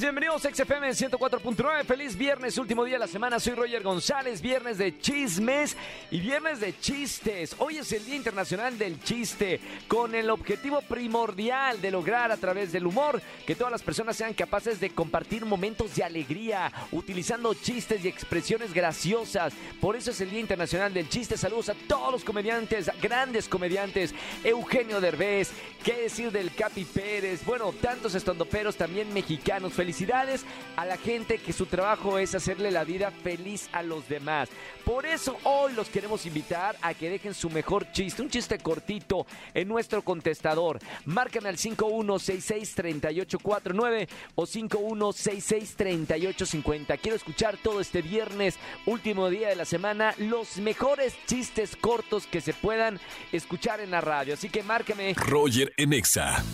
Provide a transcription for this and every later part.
Bienvenidos a XFM 104.9. Feliz viernes, último día de la semana. Soy Roger González. Viernes de chismes y viernes de chistes. Hoy es el Día Internacional del Chiste, con el objetivo primordial de lograr a través del humor que todas las personas sean capaces de compartir momentos de alegría, utilizando chistes y expresiones graciosas. Por eso es el Día Internacional del Chiste. Saludos a todos los comediantes, grandes comediantes. Eugenio Derbez, qué decir del Capi Pérez. Bueno, tantos estandoperos también mexicanos. Felicidades a la gente que su trabajo es hacerle la vida feliz a los demás. Por eso hoy los queremos invitar a que dejen su mejor chiste, un chiste cortito en nuestro contestador. Marcan al 51663849 o 51663850. Quiero escuchar todo este viernes, último día de la semana, los mejores chistes cortos que se puedan escuchar en la radio. Así que márcame. Roger en Exa.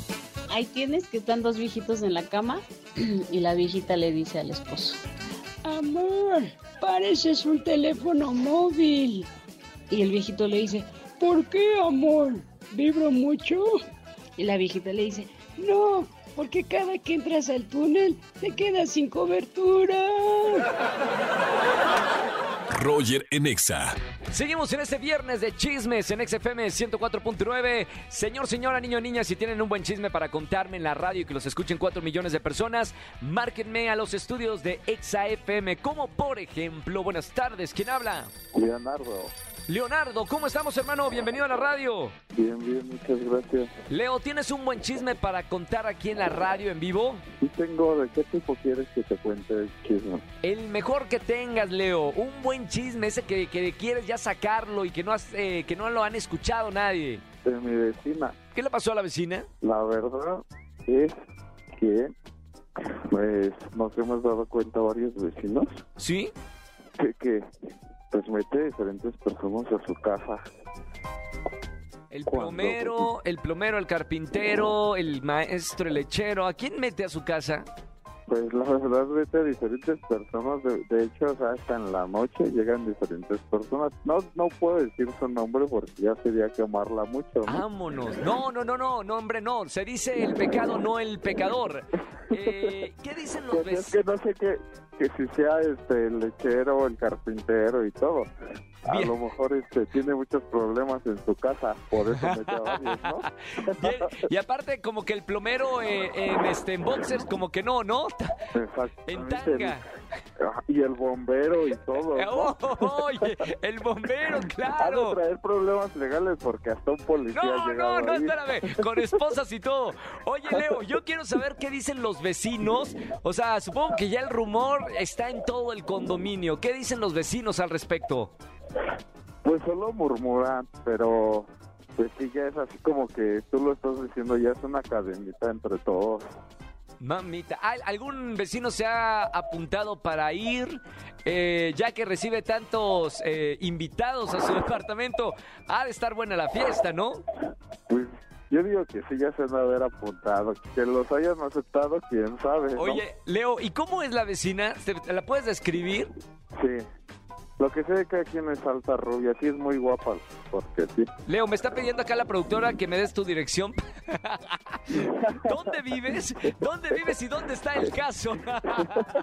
Ahí tienes que están dos viejitos en la cama y la viejita le dice al esposo, Amor, pareces un teléfono móvil. Y el viejito le dice, ¿por qué, amor? ¿Vibro mucho? Y la viejita le dice, no, porque cada que entras al túnel te quedas sin cobertura. Roger en Exa. Seguimos en este viernes de chismes en XFM 104.9. Señor, señora, niño, niña, si tienen un buen chisme para contarme en la radio y que los escuchen 4 millones de personas, márquenme a los estudios de XFM. Como por ejemplo, buenas tardes, ¿quién habla? Leonardo. Leonardo, ¿cómo estamos, hermano? Bienvenido a la radio. Bien, bien, muchas gracias. Leo, ¿tienes un buen chisme para contar aquí en la radio en vivo? Sí tengo, ¿de qué tipo quieres que te cuente el chisme? El mejor que tengas, Leo. Un buen chisme, ese que, que quieres ya sacarlo y que no, has, eh, que no lo han escuchado nadie. De mi vecina. ¿Qué le pasó a la vecina? La verdad es que pues nos hemos dado cuenta varios vecinos ¿Sí? que, que pues mete diferentes personas a su casa. El plomero, el plomero, el carpintero, el maestro, el lechero. ¿A quién mete a su casa? Pues la verdad mete a diferentes personas, de, de hecho o sea, hasta en la noche llegan diferentes personas. No no puedo decir su nombre porque ya sería quemarla mucho. ¿no? Vámonos. No, no, no, no, no, hombre, no. Se dice el pecado, no el pecador. Eh, ¿Qué dicen los Pues es que vecinos? no sé qué, que si sea este el lechero, el carpintero y todo. A Bien. lo mejor este tiene muchos problemas en su casa, por eso a varios, ¿no? Bien, Y aparte, como que el plomero eh, en, este, en boxers, como que no, ¿no? En tanga. Ah, Y el bombero y todo. ¿no? Oh, oye, el bombero, Ha claro. traer problemas legales porque hasta un policía ha No, no, no, ahí. espérame, con esposas y todo. Oye, Leo, yo quiero saber qué dicen los vecinos. O sea, supongo que ya el rumor está en todo el condominio. ¿Qué dicen los vecinos al respecto? Pues solo murmuran, pero pues sí ya es así como que tú lo estás diciendo, ya es una cadenita entre todos. Mamita, ¿al- ¿algún vecino se ha apuntado para ir? Eh, ya que recibe tantos eh, invitados a su departamento, ha de estar buena la fiesta, ¿no? Pues yo digo que sí ya se han de haber apuntado, que los hayan aceptado, quién sabe. ¿no? Oye, Leo, ¿y cómo es la vecina? ¿Te- ¿La puedes describir? Sí. Lo que sé de que aquí es alta rubia, sí es muy guapa, porque sí. Leo, me está pidiendo acá la productora que me des tu dirección. ¿Dónde vives? ¿Dónde vives y dónde está el caso?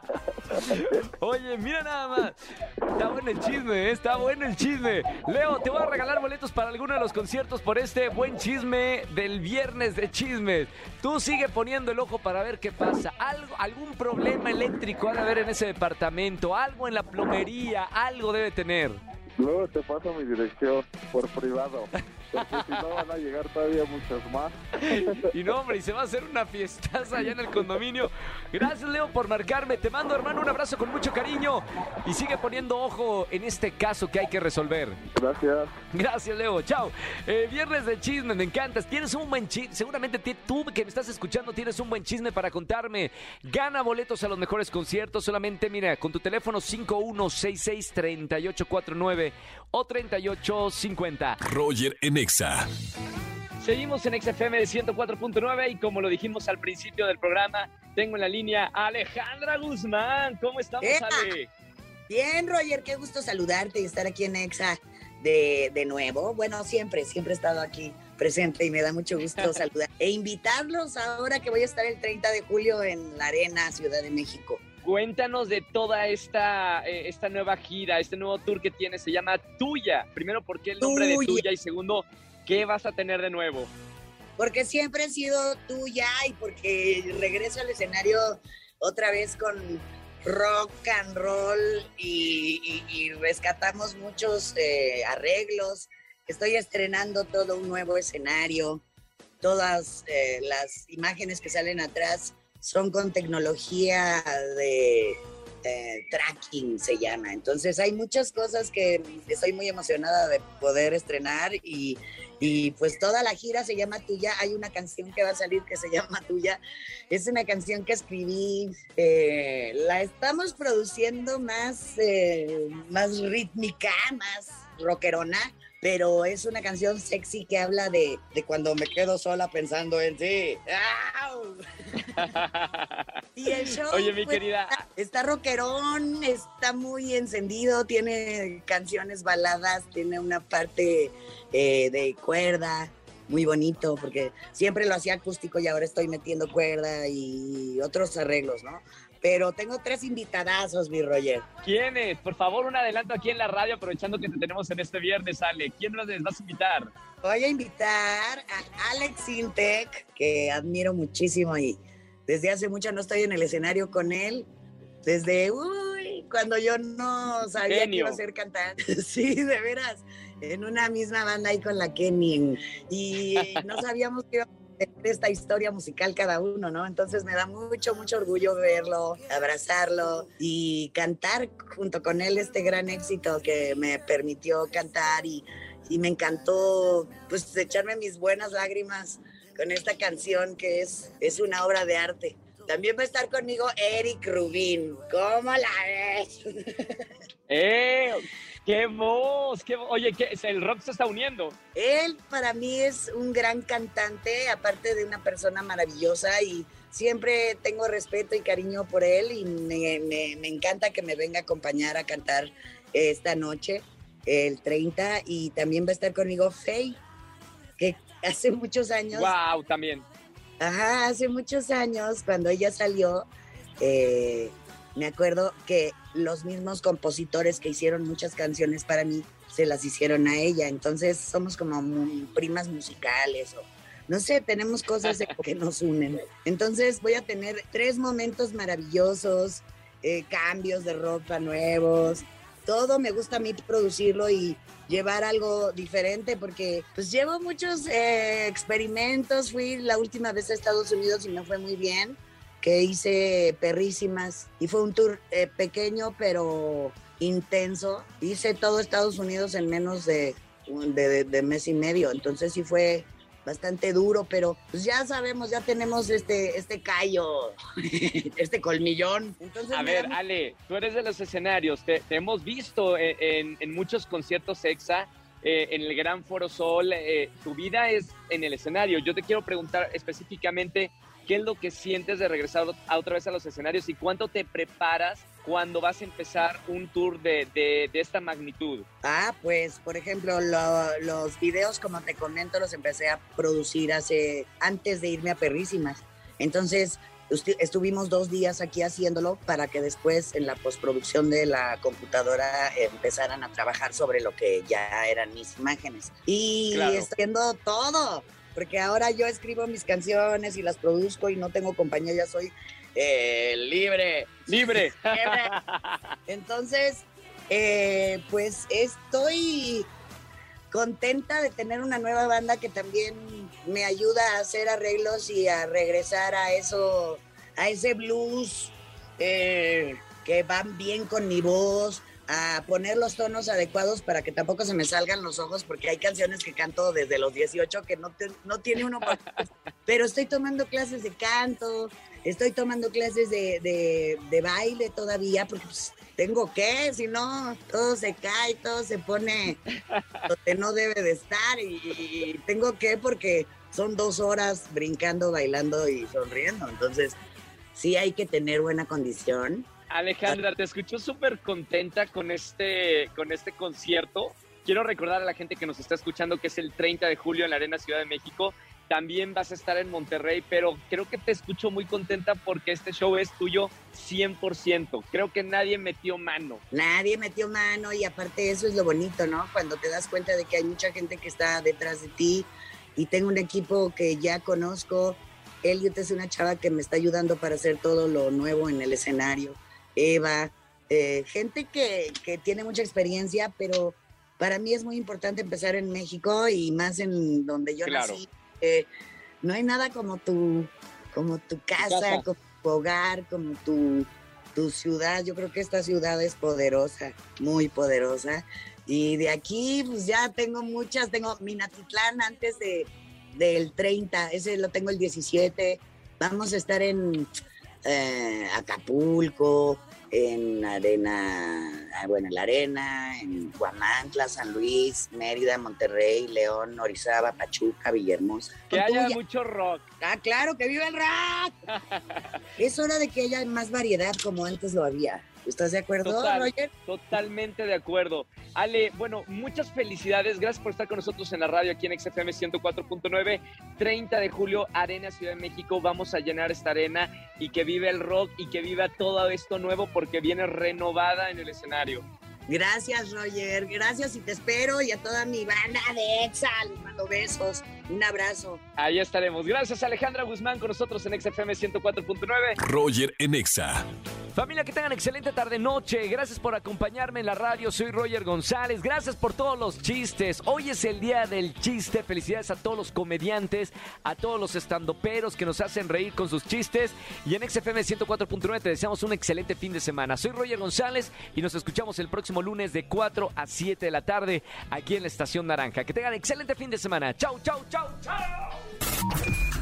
Oye, mira nada más. Está bueno el chisme, ¿eh? está bueno el chisme. Leo, te voy a regalar boletos para alguno de los conciertos por este buen chisme del viernes de chismes. Tú sigue poniendo el ojo para ver qué pasa. Algo, algún problema eléctrico ha de haber en ese departamento, algo en la plomería, algo debe tener. Luego te paso mi dirección por privado, porque si no van a llegar todavía muchos más. Y no, hombre, y se va a hacer una fiestaza allá en el condominio. Gracias, Leo, por marcarme. Te mando, hermano, un abrazo con mucho cariño. Y sigue poniendo ojo en este caso que hay que resolver. Gracias. Gracias, Leo. Chao. Eh, viernes de chisme, me encantas. Tienes un buen chisme. Seguramente tú que me estás escuchando tienes un buen chisme para contarme. Gana boletos a los mejores conciertos. Solamente, mira, con tu teléfono 5166-3849 o 3850. Roger en Exa. Seguimos en XFM de 104.9 y como lo dijimos al principio del programa, tengo en la línea a Alejandra Guzmán. ¿Cómo estamos, ¡Ea! Ale? Bien, Roger, qué gusto saludarte y estar aquí en Exa. de, de nuevo. Bueno, siempre, siempre he estado aquí presente y me da mucho gusto saludar e invitarlos ahora que voy a estar el 30 de julio en la Arena Ciudad de México. Cuéntanos de toda esta, eh, esta nueva gira, este nuevo tour que tienes, se llama Tuya. Primero, ¿por qué el nombre de Tuya? Y segundo, ¿qué vas a tener de nuevo? Porque siempre he sido tuya y porque regreso al escenario otra vez con rock and roll y, rescatamos muchos eh, arreglos Estoy estrenando todo un nuevo escenario. Todas eh, las imágenes que salen atrás son con tecnología de eh, tracking, se llama. Entonces hay muchas cosas que estoy muy emocionada de poder estrenar y, y pues toda la gira se llama Tuya. Hay una canción que va a salir que se llama Tuya. Es una canción que escribí. Eh, la estamos produciendo más, más rítmica, más rockerona pero es una canción sexy que habla de, cuando me quedo sola pensando en ti. y el show, Oye, mi pues, querida. Está, rockerón, está muy encendido, tiene canciones baladas, tiene una parte eh, de cuerda muy bonito, porque siempre lo hacía acústico y ahora estoy metiendo cuerda y otros arreglos, ¿no? Pero tengo tres invitadazos, mi Roger. ¿Quiénes? Por favor, un adelanto aquí en la radio, aprovechando que te tenemos en este viernes, Ale. ¿Quién nos vas a invitar? Voy a invitar a Alex Intec, que admiro muchísimo y desde hace mucho no estoy en el escenario con él. Desde, uy, cuando yo no sabía que iba a ser cantante. sí, de veras. En una misma banda ahí con la Kenny. Y no sabíamos que iba esta historia musical cada uno, ¿no? Entonces me da mucho, mucho orgullo verlo, abrazarlo y cantar junto con él este gran éxito que me permitió cantar y, y me encantó pues echarme mis buenas lágrimas con esta canción que es, es una obra de arte. También va a estar conmigo Eric Rubin. ¿Cómo la ves? ¡Eh! ¡Qué voz! Qué Oye, ¿qué? el rock se está uniendo. Él para mí es un gran cantante, aparte de una persona maravillosa y siempre tengo respeto y cariño por él y me, encanta que me venga a acompañar a cantar esta noche, el 30, y también va a estar conmigo Faye, que hace muchos años... ¡Wow! También. Ajá, hace muchos años, cuando ella salió, eh, me acuerdo que los mismos compositores que hicieron muchas canciones para mí se las hicieron a ella. Entonces somos como primas musicales no sé, tenemos cosas que nos unen. Entonces voy a tener tres momentos maravillosos, eh, cambios de ropa nuevos. Todo me gusta a mí producirlo y llevar algo diferente porque pues llevo muchos eh, experimentos. Fui la última vez a Estados Unidos y me fue muy bien que hice perrísimas y fue un tour eh, pequeño pero intenso. Hice todo Estados Unidos en menos de, de, mes y medio, entonces sí fue bastante duro, pero pues ya sabemos, ya tenemos este, este callo, este colmillón. a ver, Ale, tú eres de los escenarios, te, hemos visto en, en, muchos conciertos EXA, eh, en el Gran Foro Sol, eh, tu vida es en el escenario. Yo te quiero preguntar específicamente ¿Qué es lo que sientes de regresar a otra vez a los escenarios y cuánto te preparas cuando vas a empezar un tour de, de, esta magnitud? Ah, pues, por ejemplo, los videos, como te comento, los empecé a producir hace, antes de irme a Perrísimas. Entonces, estuvimos dos días aquí haciéndolo para que después en la postproducción de la computadora empezaran a trabajar sobre lo que ya eran mis imágenes. Y haciendo todo porque ahora yo escribo mis canciones y las produzco y no tengo compañía, ya soy eh, libre, libre. Entonces, eh, pues estoy contenta de tener una nueva banda que también me ayuda a hacer arreglos y a regresar a eso, a ese blues eh, que van bien con mi voz, a poner los tonos adecuados para que tampoco se me salgan los ojos, porque hay canciones que canto desde los 18 que no, no tiene uno Pero estoy tomando clases de canto, estoy tomando clases de, baile todavía, porque pues, tengo que, si no, todo se cae, todo se pone donde no debe de estar, y tengo que porque son dos horas brincando, bailando y sonriendo. Entonces, sí hay que tener buena condición Alejandra, te escucho súper contenta con este, con este concierto. quiero recordar a la gente que nos está escuchando que es el 30 de julio en la Arena Ciudad de México. También vas a estar en Monterrey, pero creo que te escucho muy contenta porque este show es tuyo 100%. Creo que nadie metió mano. Nadie metió mano y aparte eso es lo bonito, ¿no? Cuando te das cuenta de que hay mucha gente que está detrás de ti y tengo un equipo que ya conozco. Elliot es una chava que me está ayudando para hacer todo lo nuevo en el escenario. Eva, eh, gente que, que tiene mucha experiencia, pero para mí es muy importante empezar en México y más en donde yo Claro. nací. Eh, no hay nada como tu, como tu casa, casa. como tu hogar, como tu, tu ciudad. Yo creo que esta ciudad es poderosa, muy poderosa. Y de aquí, pues ya tengo muchas. Tengo Minatitlán antes de, del 30, ese lo tengo el 17. Vamos a estar en eh, Acapulco, en Arena, ah, bueno, en la Arena, en Guamantla, San Luis, Mérida, Monterrey, León, Orizaba, Pachuca, Villahermosa. Que haya tuya. mucho rock. Ah, claro, que viva el rock. es hora de que haya más variedad como antes lo había. ¿Estás de acuerdo, Total. Roger? Totalmente de acuerdo. Ale, bueno, muchas felicidades. Gracias por estar con nosotros en la radio aquí en XFM 104.9. 30 de julio, Arena Ciudad de México. Vamos a llenar esta arena y que vive el rock y que viva todo esto nuevo porque viene renovada en el escenario. Gracias, Roger. Gracias y te espero. Y a toda mi banda de EXA, les mando besos. Un abrazo. Ahí estaremos. Gracias, Alejandra Guzmán, con nosotros en XFM 104.9. Roger en Exa. Familia, que tengan excelente tarde-noche. Gracias por acompañarme en la radio. Soy Roger González. Gracias por todos los chistes. Hoy es el día del chiste. Felicidades a todos los comediantes, a todos los estandoperos que nos hacen reír con sus chistes. Y en XFM 104.9 te deseamos un excelente fin de semana. Soy Roger González y nos escuchamos el próximo lunes de 4 a 7 de la tarde aquí en la Estación Naranja. Que tengan excelente fin de semana. Chau, chau, chau, chau.